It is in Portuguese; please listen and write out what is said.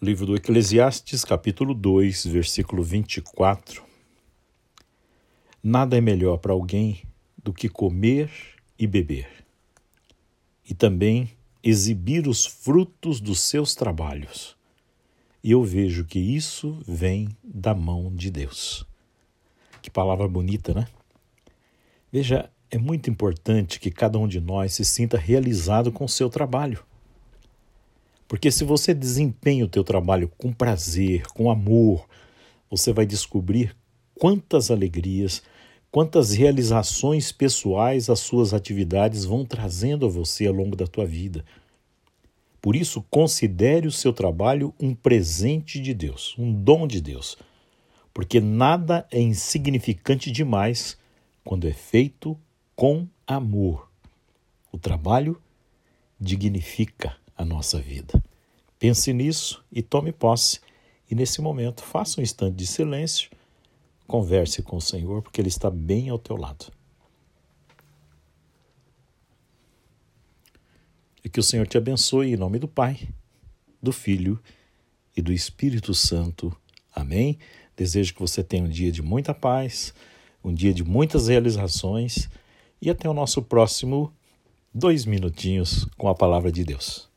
Livro do Eclesiastes, capítulo 2, versículo 24. Nada é melhor para alguém do que comer e beber, e também exibir os frutos dos seus trabalhos. E eu vejo que isso vem da mão de Deus. Que palavra bonita, né? Veja, é muito importante que cada um de nós se sinta realizado com o seu trabalho. Porque se você desempenha o teu trabalho com prazer, com amor, você vai descobrir quantas alegrias, quantas realizações pessoais as suas atividades vão trazendo a você ao longo da tua vida. Por isso, considere o seu trabalho um presente de Deus, um dom de Deus, porque nada é insignificante demais quando é feito com amor. O trabalho dignifica a nossa vida. Pense nisso e tome posse. E nesse momento, faça um instante de silêncio, converse com o Senhor, porque Ele está bem ao teu lado. E que o Senhor te abençoe em nome do Pai, do Filho e do Espírito Santo. Amém? Desejo que você tenha um dia de muita paz, um dia de muitas realizações e até o nosso próximo dois minutinhos com a palavra de Deus.